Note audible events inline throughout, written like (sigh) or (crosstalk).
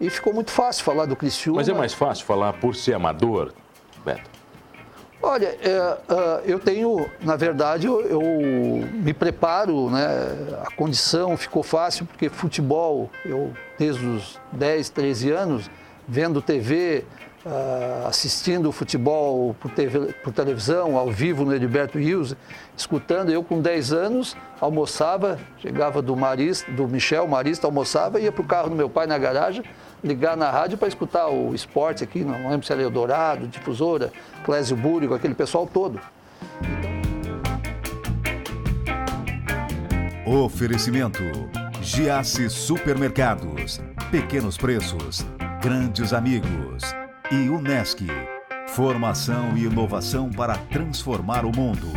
E ficou muito fácil falar do Criciúma. Mas é mais fácil falar por ser amador, Beto? Olha, é, é, eu tenho, na verdade, eu, me preparo, né? A condição ficou fácil, porque futebol, eu desde os 10, 13 anos, vendo TV, uh, assistindo futebol por, TV, por, televisão, ao vivo no Heriberto Rios, escutando. Eu, com 10 anos, almoçava, chegava do Marista, do Michel Marista, almoçava, ia para o carro do meu pai na garagem, ligar na rádio para escutar o esporte aqui, não lembro se era Eldorado, Difusora, Clésio Búrigo, aquele pessoal todo. Oferecimento: Giasse Supermercados. Pequenos preços, grandes amigos e Unesc. Formação e inovação para transformar o mundo.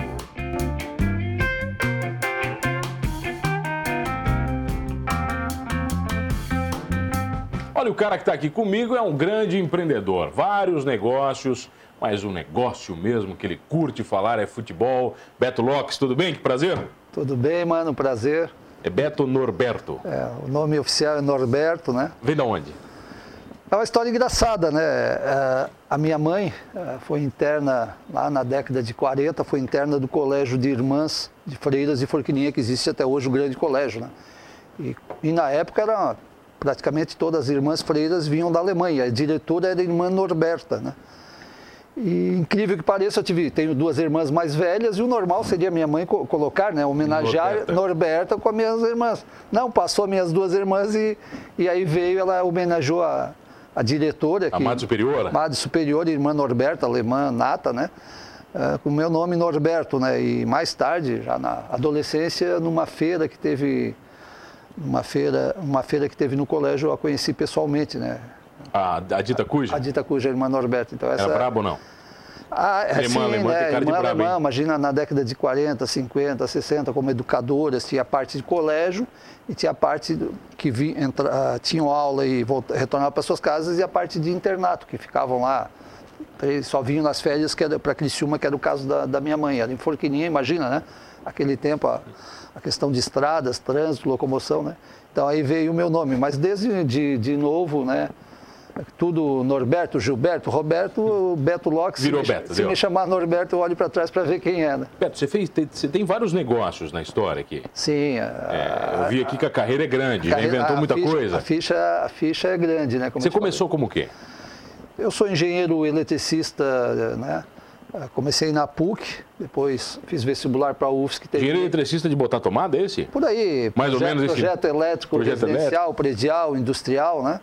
Olha, o cara que está aqui comigo é um grande empreendedor, vários negócios, mas o negócio mesmo que ele curte falar é futebol. Beto Lopes, tudo bem? Que prazer. Tudo bem, mano, prazer. É Beto Norberto. É, o nome oficial é Norberto, né? Vem de onde? É uma história engraçada, né? É, a minha mãe é, foi interna lá na década de 40, foi interna do Colégio de Irmãs de Freiras de Forquilinha, que existe até hoje o grande colégio, né? E, e na época era praticamente todas as irmãs freiras vinham da Alemanha. A diretora era a irmã Norberta, né? E incrível que pareça, eu tive, tenho duas irmãs mais velhas e o normal seria minha mãe co colocar, né, homenagear Norberta. Norberta com as minhas irmãs. Não, passou minhas duas irmãs e, e aí veio, ela homenageou a, a diretora. A Madre Superior? Madre Superior, irmã Norberta, alemã nata, né? Uh, com o meu nome Norberto, né? E mais tarde, já na adolescência, numa feira que teve, uma feira, uma feira que teve no colégio, eu a conheci pessoalmente, né? A, a Dita Cuja? A, a Dita Cuja, a irmã Norberto. Então, essa, Era brabo ou não? Ah, é, alemã, sim, alemã, né? irmã, brabo, alemã, imagina na década de 40, 50, 60, como educadoras, tinha a parte de colégio e tinha a parte que vi, entra, uh, tinham aula e volta, retornavam para suas casas e a parte de internato, que ficavam lá, só vinham nas férias para Criciúma, que era o caso da, da, minha mãe, era em Forquininha, imagina, né? Aquele tempo, a, a, questão de estradas, trânsito, locomoção, né? Então aí veio o meu nome, mas desde de, de novo, né? tudo Norberto, Gilberto, Roberto, Beto Locke. Virou se Beto. Se me chamar Norberto, eu olho para trás para ver quem é. Né? Beto, você, fez, você tem vários negócios na história aqui. Sim. A, é, eu vi aqui que a carreira é grande, né? carreira, inventou muita ficha, coisa. A ficha, a ficha é grande, né? Como você começou falei. como o quê? Eu sou engenheiro eletricista, né? Comecei na PUC, depois fiz vestibular para a UFSC. Teve... Eletricista de botar tomada, é esse? Por aí. Mais projeto, ou menos esse? Projeto elétrico, projeto residencial, elétrico. predial, industrial, né?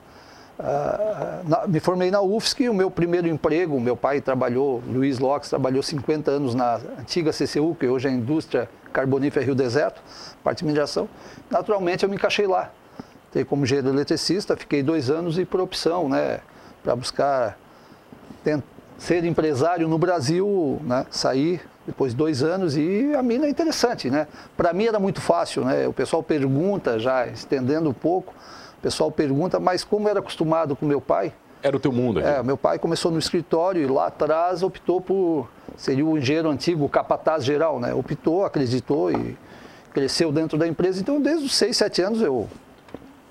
Uh, na, me formei na UFSC, o meu primeiro emprego, meu pai trabalhou, Luiz Locks trabalhou 50 anos na antiga CCU, que hoje é a Indústria Carbonífera Rio Deserto, parte de mineração. Naturalmente eu me encaixei lá. Entrei como engenheiro eletricista, fiquei dois anos e por opção, né, para buscar ser empresário no Brasil, né, sair depois de dois anos e a mina é interessante, né? Para mim era muito fácil, né? O pessoal pergunta já, estendendo um pouco, o pessoal pergunta, mas como era acostumado com meu pai. Era o teu mundo aqui. É, meu pai começou no escritório e lá atrás optou por. Seria o engenheiro antigo, o capataz geral, né? Optou, acreditou e cresceu dentro da empresa. Então, desde os 6, 7 anos, eu.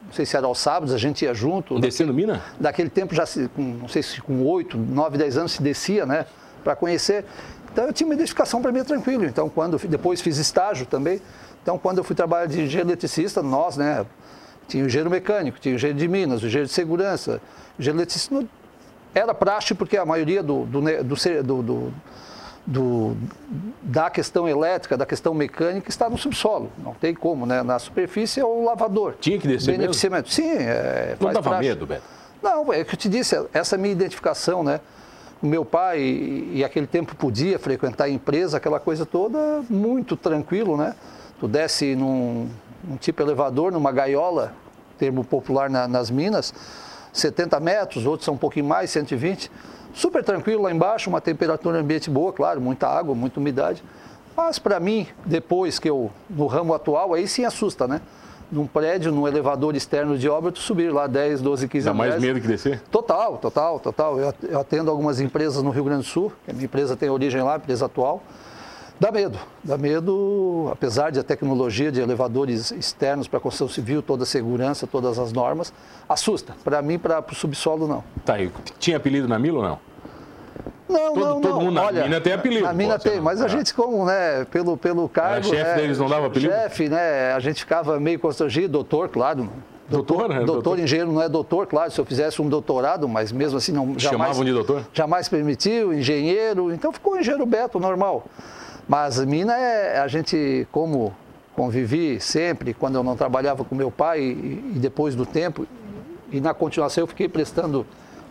Não sei se era aos sábados, a gente ia junto. Descendo daquele, mina? Daquele tempo, já se, com, não sei se com 8, 9, 10 anos se descia, né? Para conhecer. Então, eu tinha uma identificação para mim tranquilo. Então, quando depois fiz estágio também. Então, quando eu fui trabalhar de engenheiro eletricista, nós, né? Tinha o engenheiro mecânico, tinha o engenheiro de minas, o engenheiro de segurança, o engenheiro eletricista. Era praxe porque a maioria do, do, do, do, do da questão elétrica, da questão mecânica, está no subsolo. Não tem como, né? Na superfície é o lavador. Tinha que descer Beneficiamento. Mesmo? Sim. É, Não dava praxe. medo, Beto? Não, é o que eu te disse, essa minha identificação, né? O meu pai, e, e aquele tempo podia frequentar a empresa, aquela coisa toda, muito tranquilo, né? Tu desce num, um tipo elevador, numa gaiola, termo popular na, nas minas, 70 metros, outros são um pouquinho mais, 120. Super tranquilo lá embaixo, uma temperatura ambiente boa, claro, muita água, muita umidade. Mas para mim, depois que eu, no ramo atual, aí sim assusta, né? Num prédio, num elevador externo de obra, tu subir lá 10, 12, 15 Dá mais medo que descer? Total, total, total. Eu atendo algumas empresas no Rio Grande do Sul, a minha empresa tem origem lá, empresa atual. Dá medo, dá medo, apesar de a tecnologia de elevadores externos para a construção civil, toda a segurança, todas as normas, assusta. Para mim, para o subsolo, não. Tá, e tinha apelido na Milo ou não? Não, Todo- não, todo não. mundo na Olha, mina tem apelido, Na mina tem, não- mas a é. gente, como, né, pelo, pelo cargo. chefe né, deles, não dava apelido? Chefe, né, a gente ficava meio constrangido, doutor, claro. Doutor, né? Doutor, Doutor. engenheiro não é doutor, claro, se eu fizesse um doutorado, mas mesmo assim não jamais. Chamavam de doutor? Jamais permitiu, engenheiro, então ficou engenheiro Beto, normal. Mas mina é, a gente, como convivi sempre, quando eu não trabalhava com meu pai e, e depois do tempo, e na continuação eu fiquei prestando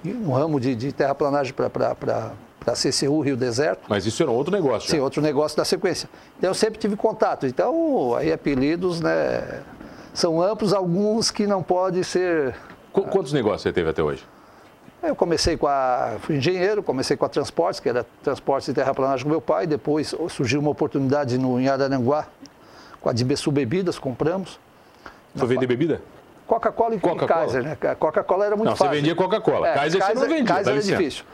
um ramo de, de terraplanagem para a CCU Rio Deserto. Mas isso era outro negócio. Sim, já. outro negócio da sequência. Então eu sempre tive contato. Então, aí apelidos, né, são amplos, alguns que não podem ser. Qu- Quantos negócios você teve até hoje? Eu comecei com a. fui engenheiro, comecei com a Transportes, que era transportes e terraplanagem com meu pai. Depois surgiu uma oportunidade no, em Araranguá, com a Dibesu Bebidas, compramos. Foi vender bebida? Coca-Cola e Coca-Cola? Kaiser, né? Coca-Cola era muito Não, você fácil. vendia Coca-Cola. Kaiser você não vendia, Kaiser é licença. difícil.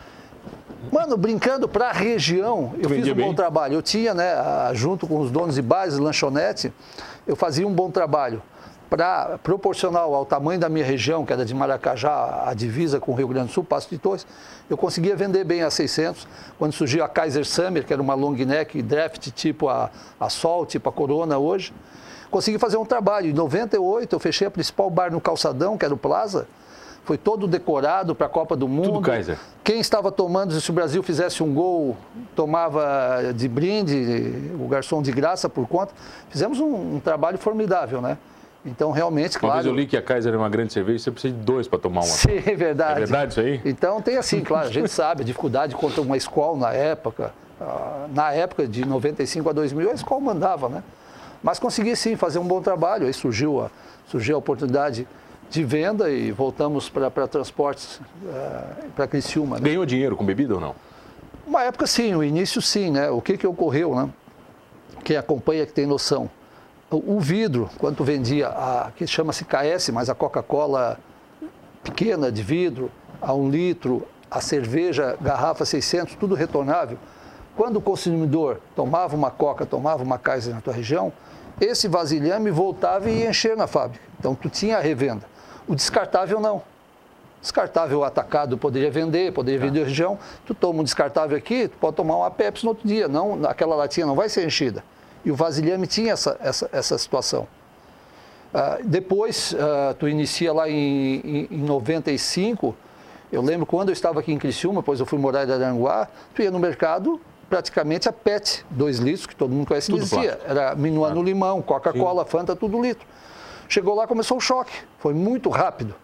Mano, brincando para a região, eu fiz um bom bem? trabalho. Eu tinha, né, junto com os donos de bares, lanchonete, eu fazia um bom trabalho para proporcional ao tamanho da minha região, que era de Maracajá, a divisa com o Rio Grande do Sul, Passo de Torres, eu conseguia vender bem a 600. Quando surgiu a Kaiser Summer, que era uma long neck draft tipo a, a Sol, tipo a Corona hoje, consegui fazer um trabalho. Em 98 eu fechei a principal bar no Calçadão, que era o Plaza. Foi todo decorado para a Copa do Mundo. Kaiser. Quem estava tomando, se o Brasil fizesse um gol, tomava de brinde, o garçom de graça por conta. Fizemos um, um trabalho formidável, né? Então, realmente, Uma claro. vez eu li que a Kaiser era uma grande cerveja, você precisa de dois para tomar uma. Sim, é verdade. É verdade isso aí? Então tem assim, claro, a gente sabe a dificuldade contra uma escola na época. Ah, Na época de 95 a 2000, a escola mandava, né? Mas consegui sim fazer um bom trabalho. Aí surgiu a, surgiu a oportunidade de venda e voltamos para transportes para Criciúma. Né? Ganhou dinheiro com bebida ou não? Uma época sim, o início sim, né? O que, que ocorreu, né? Quem acompanha que tem noção. O, vidro, quando vendia a que chama-se KS, mas a Coca-Cola pequena de vidro, a um litro, a cerveja, garrafa 600, tudo retornável. Quando o consumidor tomava uma Coca, tomava uma Kaiser na tua região, esse vasilhame voltava e ia encher na fábrica. Então tu tinha a revenda. O descartável não. Descartável atacado poderia vender, poderia vender a região. Tu toma um descartável aqui, tu pode tomar uma Pepsi no outro dia. Não, aquela latinha não vai ser enchida. E o vasilhame tinha essa, essa, essa situação. Ah, depois, ah, tu inicia lá em, em, em 95, eu lembro quando eu estava aqui em Criciúma, depois eu fui morar em Aranguá, tu ia no mercado, praticamente a PET, 2 litros, que todo mundo conhece, Tudo existia. plástico. Era Minuano Limão, Coca-Cola, Fanta, tudo litro. Chegou lá, começou o choque, foi muito rápido.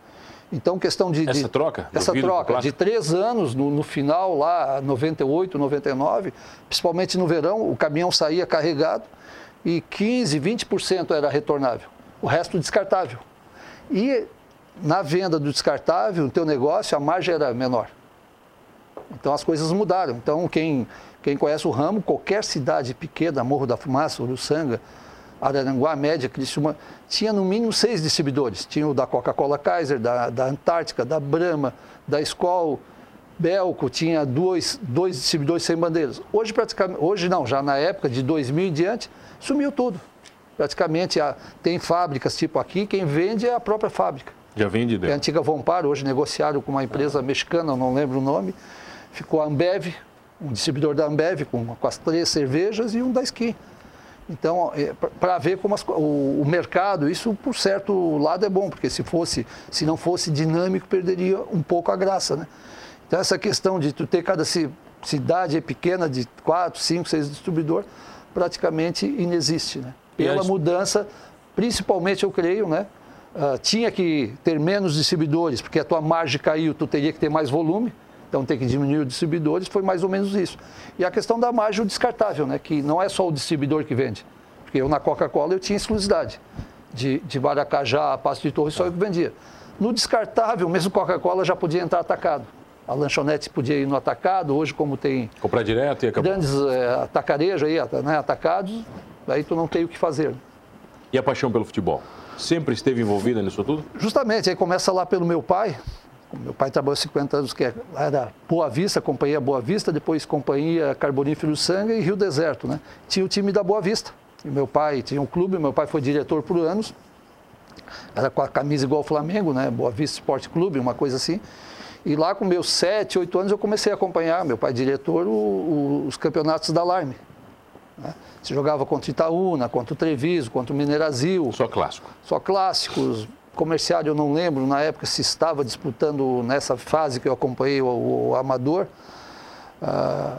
Então, questão de... Essa de- troca Essa troca, de três anos, no, no final lá, 98, 99, principalmente no verão, o caminhão saía carregado e 15, 20% era retornável, o resto descartável. E na venda do descartável, o teu negócio, a margem era menor. Então as coisas mudaram. Então quem, quem conhece o ramo, qualquer cidade pequena, Morro da Fumaça, Uruçanga, Araranguá, Média, Criciúma, tinha no mínimo seis distribuidores. Tinha o da Coca-Cola Kaiser, da, da Antártica, da Brahma, da Skol, Belco, tinha dois, dois distribuidores sem bandeiras. Hoje, praticamente, hoje não, já na época de 2000 em diante, sumiu tudo. Praticamente a- tem fábricas tipo aqui, quem vende é a própria fábrica. Já vem de É a antiga Vompar, hoje negociaram com uma empresa mexicana, não lembro o nome. Ficou a Ambev, um distribuidor da Ambev com, com as três cervejas e um da Skin. Então, para ver como as o, o mercado, isso por certo lado é bom, porque se fosse, se não fosse dinâmico, perderia um pouco a graça, né? Então essa questão de tu ter cada ci- cidade é pequena de quatro, cinco, seis distribuidores, praticamente inexiste, né? Pela mudança, principalmente eu creio, né? Ah, tinha que ter menos distribuidores, porque a tua margem caiu, tu teria que ter mais volume, então tem que diminuir os distribuidores, foi mais ou menos isso. E a questão da margem, descartável, né? que não é só o distribuidor que vende, porque eu na Coca-Cola eu tinha exclusividade, de, de Maracajá a Passo de Torres só eu que vendia. No descartável, mesmo Coca-Cola já podia entrar atacado. A lanchonete podia ir no atacado, hoje como tem Comprar direto e acabou. grandes eh, atacarejos aí, né, atacados, aí tu não tem o que fazer. E a paixão pelo futebol? Sempre esteve envolvida nisso tudo? Justamente, aí começa lá pelo meu pai, Meu pai trabalhou 50 anos, que era Boa Vista, Companhia Boa Vista, depois Companhia Carbonífero Sangue e Rio Deserto, né? Tinha o time da Boa Vista. E meu pai tinha um clube, meu pai foi diretor por anos. Era com a camisa igual ao Flamengo, né? Boa Vista Esporte Clube, uma coisa assim. E lá com meus 7, 8 anos eu comecei a acompanhar, meu pai diretor, o, o, os campeonatos da Alarme. Né? Se jogava contra Itaúna, contra o Treviso, contra o Minerazil. Só clássico. Só clássicos. Comercial eu não lembro na época se estava disputando nessa fase que eu acompanhei o, o Amador. Ah,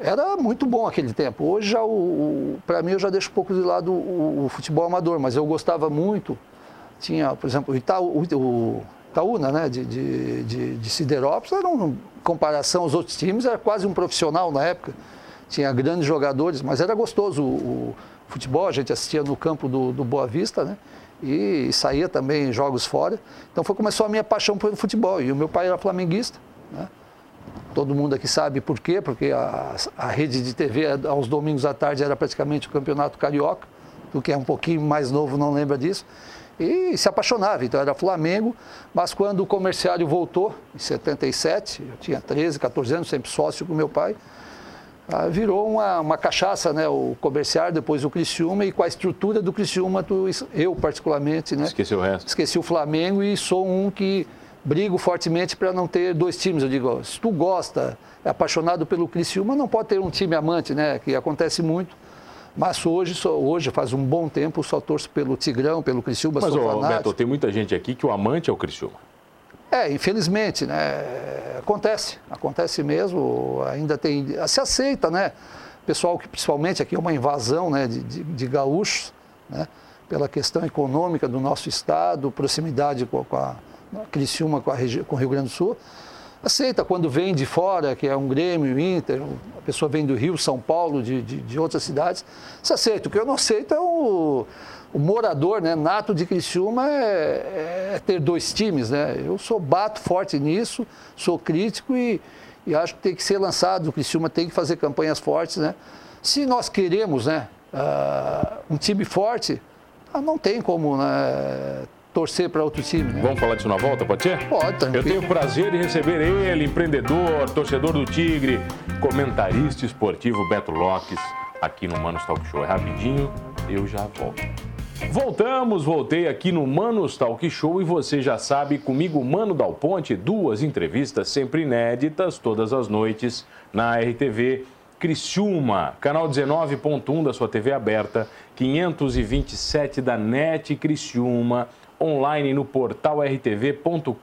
era muito bom aquele tempo. Hoje já o, para mim eu já deixo um pouco de lado o, o, futebol amador, mas eu gostava muito. Tinha, por exemplo, o, Itaú, o Itaúna, né, de, de, de, de Siderópolis, era um, em comparação aos outros times, era quase um profissional na época. Tinha grandes jogadores, mas era gostoso o, o futebol, a gente assistia no campo do, do Boa Vista, né? E, saía também jogos fora. Então foi começou a minha paixão pelo futebol. E o meu pai era flamenguista, né? Todo mundo aqui sabe por quê, porque a, a rede de TV aos domingos à tarde era praticamente o campeonato carioca. Do que é um pouquinho mais novo não lembra disso. E se apaixonava, então era Flamengo, mas quando o comerciário voltou, em 77, eu tinha 13, 14 anos, sempre sócio com meu pai, ah, virou uma, uma cachaça, né? O comerciário, depois o Criciúma, e com a estrutura do Criciúma, tu, eu particularmente, né? Esqueci o resto. Esqueci o Flamengo e sou um que brigo fortemente para não ter dois times. Eu digo, se tu gosta, é apaixonado pelo Criciúma, não pode ter um time amante, né? Que acontece muito. Mas hoje, só, hoje faz um bom tempo, só torço pelo Tigrão, pelo Criciúma, Mas, ô, Beto, tem muita gente aqui que o amante é o Criciúma. É, infelizmente, né? Acontece, acontece mesmo, ainda tem, se aceita, né? Pessoal que principalmente aqui é uma invasão né, de, de, de gaúchos, né? Pela questão econômica do nosso estado, proximidade com, com a, Criciúma com, a com o Rio Grande do Sul, aceita quando vem de fora, que é um Grêmio, Inter, a pessoa vem do Rio, São Paulo, de, de, de outras cidades, se aceita. O que eu não aceito é o, o morador né, nato de Criciúma é, é, ter dois times. Né? Eu sou bato forte nisso, sou crítico e, e acho que tem que ser lançado, o Criciúma tem que fazer campanhas fortes. Né? Se nós queremos né, uh, um time forte, ah, não tem como né, torcer para outro time. Né? Vamos falar disso na volta, pode ser? Pode, tranquilo. Eu tenho o prazer de receber ele, empreendedor, torcedor do Tigre, comentarista esportivo Beto Lopes, aqui no Manos Talk Show. É rapidinho, eu já volto. Voltamos, voltei aqui no Manos Talk Show e você já sabe, comigo, Mano Dal Ponte, duas entrevistas sempre inéditas, todas as noites, na RTV Criciúma, canal 19.1 da sua TV aberta, 527 da NET Criciúma, online no portal rtv.com.br.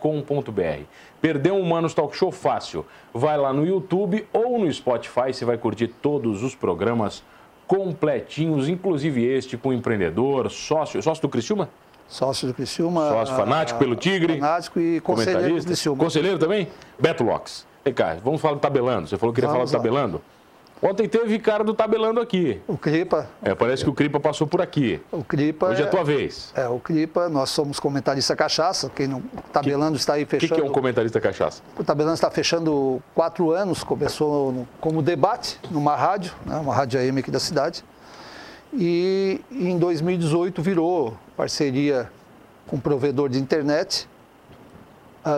Perdeu um Manos Talk Show fácil? Vai lá no YouTube ou no Spotify, você vai curtir todos os programas completinhos, inclusive este com empreendedor, sócio, sócio do Criciúma? Sócio do Criciúma. Sócio fanático pelo Tigre. Fanático e conselheiro do Criciúma. Conselheiro também? Beto Locks. Vem cá, vamos falar do tabelando. Você falou que queria vamos falar do tabelando? Ontem teve cara do tabelando aqui. O Cripa. É, parece que o Cripa passou por aqui. O Cripa. Hoje é a tua vez. É, o Cripa, nós somos comentarista cachaça. Quem não. O tabelando que, está aí fechando. O que, que, é um comentarista cachaça? O tabelando está fechando quatro anos. Começou no, como debate numa rádio, né, uma rádio AM aqui da cidade. E em 2018 virou parceria com um provedor de internet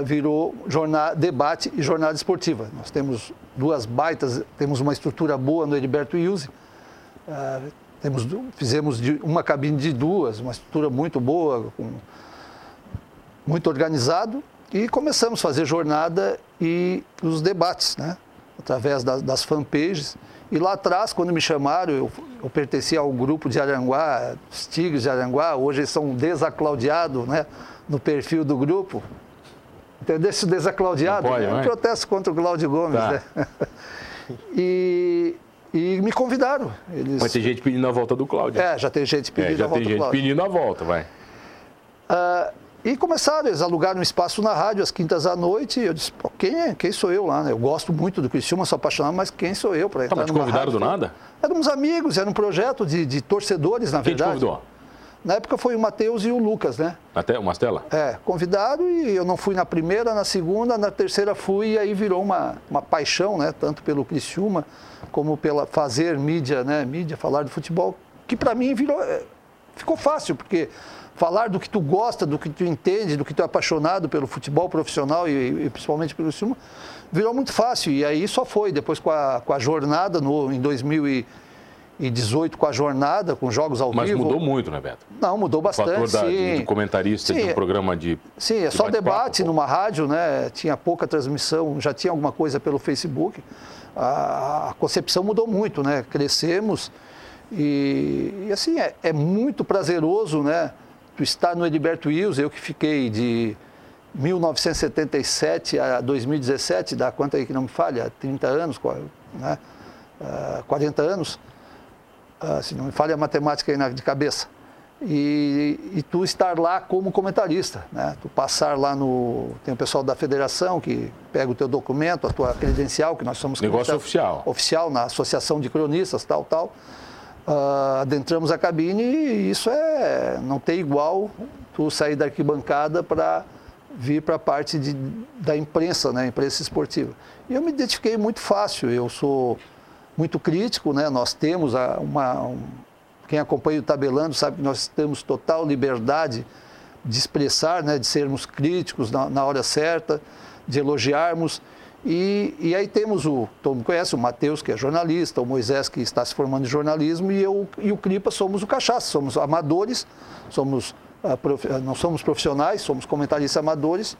virou jornada, debate e jornada esportiva. Nós temos duas baitas, temos uma estrutura boa no Heriberto Ilse, uh, temos, fizemos uma cabine de duas, uma estrutura muito boa, com, muito organizado, e começamos a fazer jornada e os debates, né? através das, das fanpages. E lá atrás, quando me chamaram, eu, eu pertencia ao grupo de Aranguá, os Tigres de Aranguá, hoje eles são desaclaudiados né, no perfil do grupo. Entendeu? Esse desaclaudiado pode, é um protesto contra o Cláudio Gomes. Tá. Né? (laughs) e, e me convidaram. Eles... Mas tem gente pedindo a volta do Cláudio. É, já tem gente pedindo é, já a volta tem gente pedindo a volta, vai. Uh, e começaram, eles alugaram um espaço na rádio às quintas à noite. E eu disse, Pô, quem, é, quem sou eu lá? Né? Eu gosto muito do Criciúma, sou apaixonado, mas quem sou eu para tá, entrar tá, mas te convidaram rádio? do nada? Éramos amigos, era um projeto de, de torcedores, na quem verdade. Quem te convidou? Na época foi o Matheus e o Lucas, né? Até o Mastela? É, convidado e eu não fui na primeira, na segunda, na terceira fui e aí virou uma, uma paixão, né? Tanto pelo Criciúma como pela fazer mídia, né? Mídia, falar de futebol, que para mim virou, é, ficou fácil, porque falar do que tu gosta, do que tu entende, do que tu é apaixonado pelo futebol profissional e, e principalmente pelo Criciúma, virou muito fácil. E aí só foi, depois com a, com a jornada no, em 2018, com a jornada, com jogos ao Mas vivo. Mas mudou muito, né, Beto? Não, mudou bastante. O fator da, de, de, comentarista sim, de um programa de. Sim, é de só debate numa rádio, né? Tinha pouca transmissão, já tinha alguma coisa pelo Facebook. A, a concepção mudou muito, né? Crescemos. E, e assim, é, é, muito prazeroso, né? Tu estar no Edilberto Wills, eu que fiquei de 1977 a 2017, dá quanto aí que não me falha? 30 anos, né? Uh, 40 anos, uh, se não me falha a matemática aí na, de cabeça. E, e, tu estar lá como comentarista, né? Tu passar lá no... Tem o pessoal da federação que pega o teu documento, a tua credencial, que nós somos... Negócio oficial. Oficial, na Associação de Cronistas, tal, tal. Uh, adentramos a cabine e isso é... Não tem igual tu sair da arquibancada para vir para a parte de, da imprensa, né, imprensa esportiva. E eu me identifiquei muito fácil, eu sou muito crítico, né, nós temos uma... Um, quem acompanha o Tabelando sabe que nós temos total liberdade de expressar, né, de sermos críticos na, na hora certa, de elogiarmos. E, e, aí temos o, todo mundo conhece, o Matheus, que é jornalista, o Moisés, que está se formando em jornalismo, e eu e o Cripa somos o Cachaça, somos amadores, somos não somos profissionais, somos comentaristas amadores,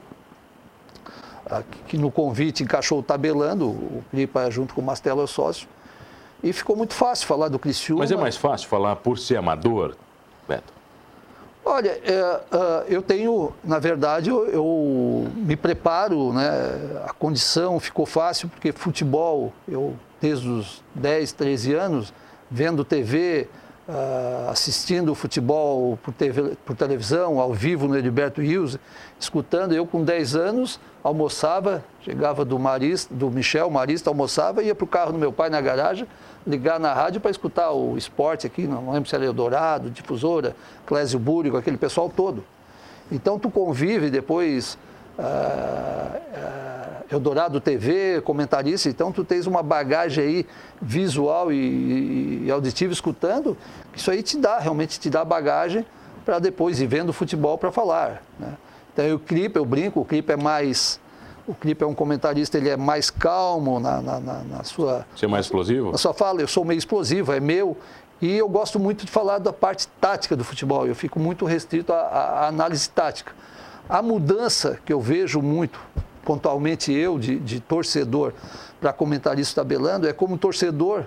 que no convite encaixou o tabelando, o Clipa junto com o Mastelo é sócio, e ficou muito fácil falar do Criciúma. Mas é mais fácil falar por ser amador, Beto? Olha, é, eu tenho, na verdade, eu, eu, me preparo, né? a condição ficou fácil, porque futebol, eu desde os 10, 13 anos, vendo TV, Uh, assistindo o futebol por, TV, por, televisão, ao vivo no Edilberto Rios, escutando. Eu, com 10 anos, almoçava, chegava do Marista, do Michel Marista, almoçava, ia para o carro do meu pai na garagem, ligar na rádio para escutar o esporte aqui, não lembro se era Eldorado, Difusora, Clésio Búrigo, aquele pessoal todo. Então, tu convive depois uh, uh, Eldorado TV, comentarista, então tu tens uma bagagem aí visual e, e auditiva escutando, isso aí te dá, realmente te dá bagagem para depois ir vendo futebol para falar. Né? Então o clipe, eu brinco, o clipe é mais. O clipe é um comentarista, ele é mais calmo na, na, na, na sua. Você é mais explosivo? Na sua fala, eu sou meio explosivo, é meu. E eu gosto muito de falar da parte tática do futebol, eu fico muito restrito à, à análise tática. A mudança que eu vejo muito, pontualmente eu, de, de torcedor para comentarista tabelando, é como torcedor,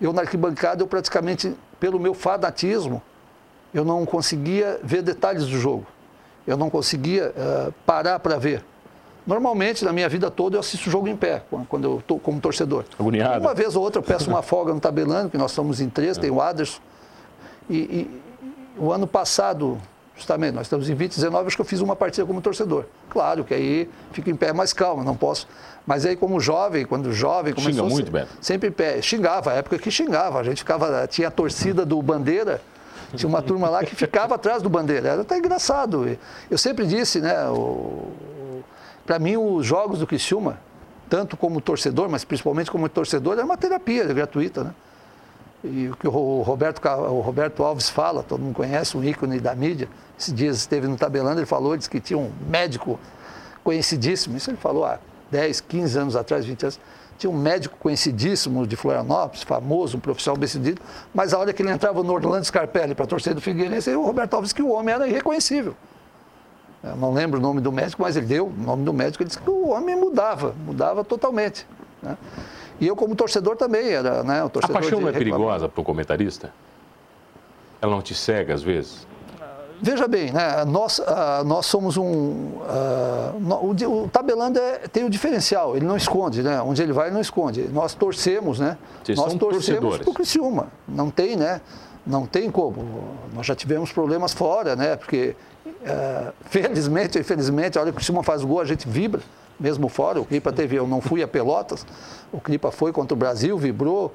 eu na arquibancada, eu praticamente, pelo meu fanatismo, eu não conseguia ver detalhes do jogo. Eu não conseguia uh, parar para ver. Normalmente, na minha vida toda, eu assisto o jogo em pé, quando eu estou como torcedor. Agoniado. Uma vez ou outra eu peço uma folga no tabelando, que nós estamos em três, é. tem o Aderson. E, e, o ano passado, Justamente, nós estamos em 2019, acho que eu fiz uma partida como torcedor. Claro que aí fico em pé mais calmo, não posso. Mas aí, como jovem, quando jovem começou. Xinga muito, Beto? Sempre em pé. Xingava, a época que xingava. A gente ficava. Tinha a torcida do Bandeira, tinha uma turma lá que ficava atrás do Bandeira. Era até engraçado. Eu sempre disse, né? Para mim, os jogos do Criciúma, tanto como torcedor, mas principalmente como torcedor, é uma terapia gratuita, né? E o que o Roberto, o Roberto Alves fala, todo mundo conhece, um ícone da mídia, esses dias esteve no Tabelando, ele falou, disse que tinha um médico conhecidíssimo, isso ele falou há 10, 15 anos atrás, 20 anos, tinha um médico conhecidíssimo de Florianópolis, famoso, um profissional bem sucedido, mas a hora que ele entrava no Orlando Scarpelli para torcer do Figueirense, o Roberto Alves que o homem era irreconhecível. Eu não lembro o nome do médico, mas ele deu o nome do médico, ele disse que o homem mudava, mudava totalmente. Né? E eu, como torcedor, também era, né? O torcedor a paixão não é perigosa para o comentarista? Ela não te cega às vezes? Veja bem, né? nós, uh, nós somos um. Uh, o, o tabelando é, tem o diferencial, ele não esconde, né? Onde ele vai, ele não esconde. Nós torcemos, né? Vocês nós torcemos para o Criciúma. Não tem, né? Não tem como. Nós já tivemos problemas fora, né? Porque, uh, felizmente infelizmente, a hora que o Criciúma faz gol, a gente vibra mesmo fora. O Clipa teve, eu não fui a Pelotas, o Clipa foi contra o Brasil, vibrou.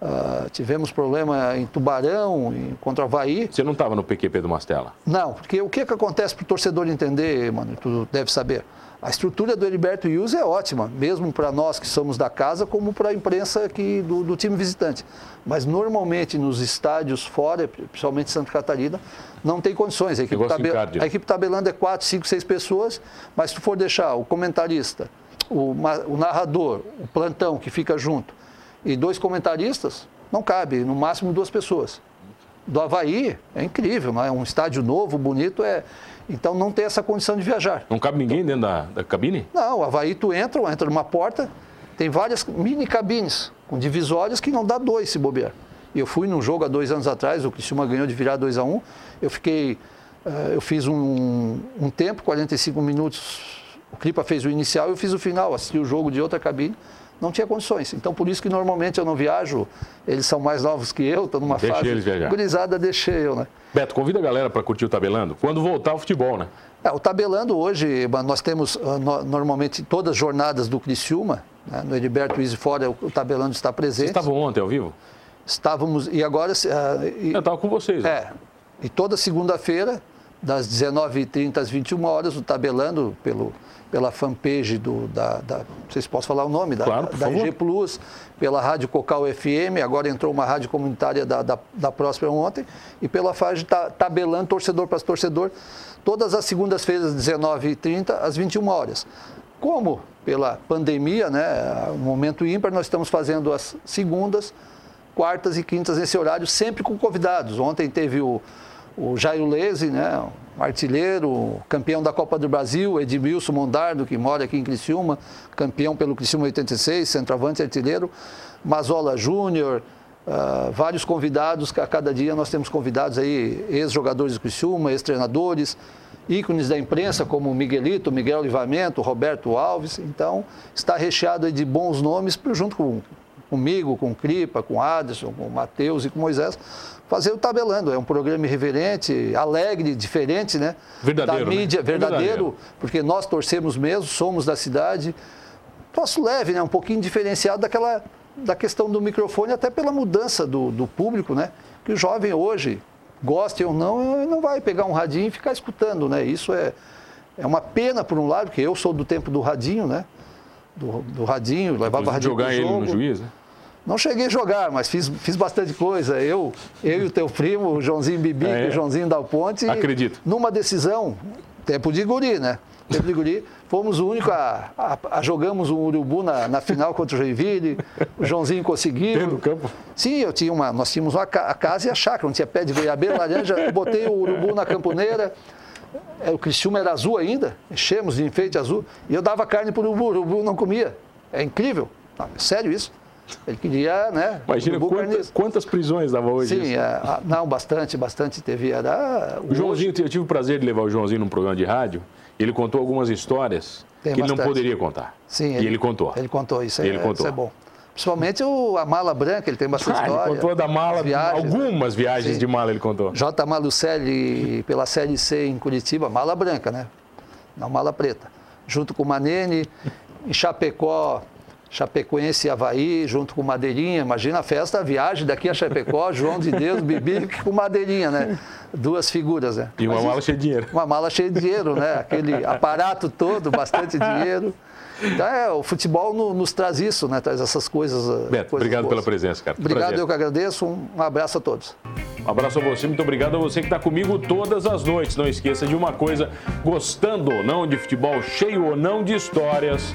Uh, tivemos problema em Tubarão, em, contra o Havaí. Você não estava no PQP do Mastela? Não, porque o que, que acontece para o torcedor entender, mano, tu deve saber. A estrutura do Heriberto Yus é ótima, mesmo para nós que somos da casa, como para a imprensa aqui do, do, time visitante. Mas normalmente nos estádios fora, principalmente Santa Catarina, não tem condições. A equipe, tabe... a equipe tabelando é quatro, cinco, seis pessoas, mas se tu for deixar o comentarista, o, o narrador, o plantão que fica junto e dois comentaristas, não cabe, no máximo duas pessoas. Do Havaí é incrível, não é? um estádio novo, bonito, é, então não tem essa condição de viajar. Não cabe ninguém dentro da, da cabine? Não, o Havaí tu entra, entra numa porta, tem várias mini cabines com divisórias que não dá dois se bobear. E eu fui num jogo há dois anos atrás, o Criciúma ganhou de virar 2 a 1 um, Eu fiquei, uh, eu fiz um, um tempo, 45 minutos, o Clipa fez o inicial, eu fiz o final, assisti o jogo de outra cabine não tinha condições. Então, por isso que normalmente eu não viajo, eles são mais novos que eu, estou numa fase eles viajar. gurizada, deixei eu, né? Beto, convida a galera para curtir o Tabelando, quando voltar o futebol, né? É, o Tabelando hoje, nós temos no, normalmente todas as jornadas do Criciúma, né? no Heriberto Easy Fora, o, o Tabelando está presente. Vocês estavam ontem ao vivo? Estávamos, e agora... Uh, e, eu estava com vocês. Né? É, e toda segunda-feira, das 19h30 às 21 horas, o Tabelando, pelo pela fanpage do, da, da, não sei se posso falar o nome, da, claro, da G Plus, pela Rádio Cocal FM, agora entrou uma rádio comunitária da, da, da Próspera ontem, e pela tá, tabelando torcedor para torcedor, todas as segundas-feiras, 19h30, às 21 horas. Como pela pandemia, né, um momento ímpar, nós estamos fazendo as segundas, quartas e quintas nesse horário, sempre com convidados. Ontem teve o, o Jairo Leze, né, artilheiro, campeão da Copa do Brasil, Edmilson Mondardo, que mora aqui em Criciúma, campeão pelo Criciúma 86, centroavante artilheiro, Mazola Júnior, uh, vários convidados, a cada dia nós temos convidados aí, ex-jogadores do Criciúma, ex-treinadores, ícones da imprensa como Miguelito, Miguel Livamento, Roberto Alves, então está recheado de bons nomes, junto com, comigo, com o Cripa, com o Aderson, com o Matheus e com o Moisés, fazer o tabelando. É um programa irreverente, alegre, diferente, né? Verdadeiro. Da né? mídia, né? verdadeiro, verdadeiro, porque nós torcemos mesmo, somos da cidade. Troço leve, né? Um pouquinho diferenciado daquela da questão do microfone, até pela mudança do, do público, né? Que o jovem hoje, goste ou não, não vai pegar um radinho e ficar escutando, né? Isso é, é uma pena, por um lado, porque eu sou do tempo do radinho, né? Do, do radinho, levava radinho jogar ele no juiz, né? Não cheguei a jogar, mas fiz, fiz bastante coisa. Eu, eu e o teu primo, o Joãozinho Bibi, é, o Joãozinho Dal Ponte. Acredito. Numa decisão, tempo de guri, né? Tempo de guri, fomos o único a, a, a jogamos um urubu na, na, final contra o Joinville. O Joãozinho conseguiu. Dentro do campo? Sim, eu tinha uma, nós tínhamos uma a casa e a chácara, não tinha pé de goiabeira, laranja. Botei o urubu na camponeira. É, o Cristiúma era azul ainda, enchemos de enfeite azul. E eu dava carne para o urubu, o urubu não comia. É incrível. Não, é sério isso. Ele queria, né? Imagina quantas, quantas, prisões dava hoje. Sim, é, não, bastante, bastante teve. Era, o Joãozinho, eu tive o prazer de levar o Joãozinho num programa de rádio. Ele contou algumas histórias Tem que bastante. ele não poderia contar. Sim, e ele, ele contou. Ele contou, isso, ele é, contou. isso é bom. Principalmente o, a mala branca, ele tem bastante (laughs) ah, história. Ele contou da mala, viagens, algumas né? viagens Sim. de mala ele contou. J. Malucelli, pela Série C em Curitiba, mala branca, né? Não mala preta. Junto com o Manene, em Chapecó, Chapecoense e Havaí, junto com Madeirinha. Imagina a festa, a viagem daqui a Chapecó, (laughs) João de Deus, Bibi com Madeirinha, né? Duas figuras, né? E uma Mas mala cheia de dinheiro. Uma mala cheia de dinheiro, né? Aquele aparato todo, bastante (laughs) dinheiro. Então, é, o futebol no, nos traz isso, né? Traz essas coisas. Eh, Beto, coisas obrigado boas. pela presença, cara. Obrigado, Prazer. eu que agradeço. Um, um abraço a todos. Um abraço a você, muito obrigado a você que está comigo todas as noites. Não esqueça de uma coisa: gostando ou não de futebol, cheio ou não de histórias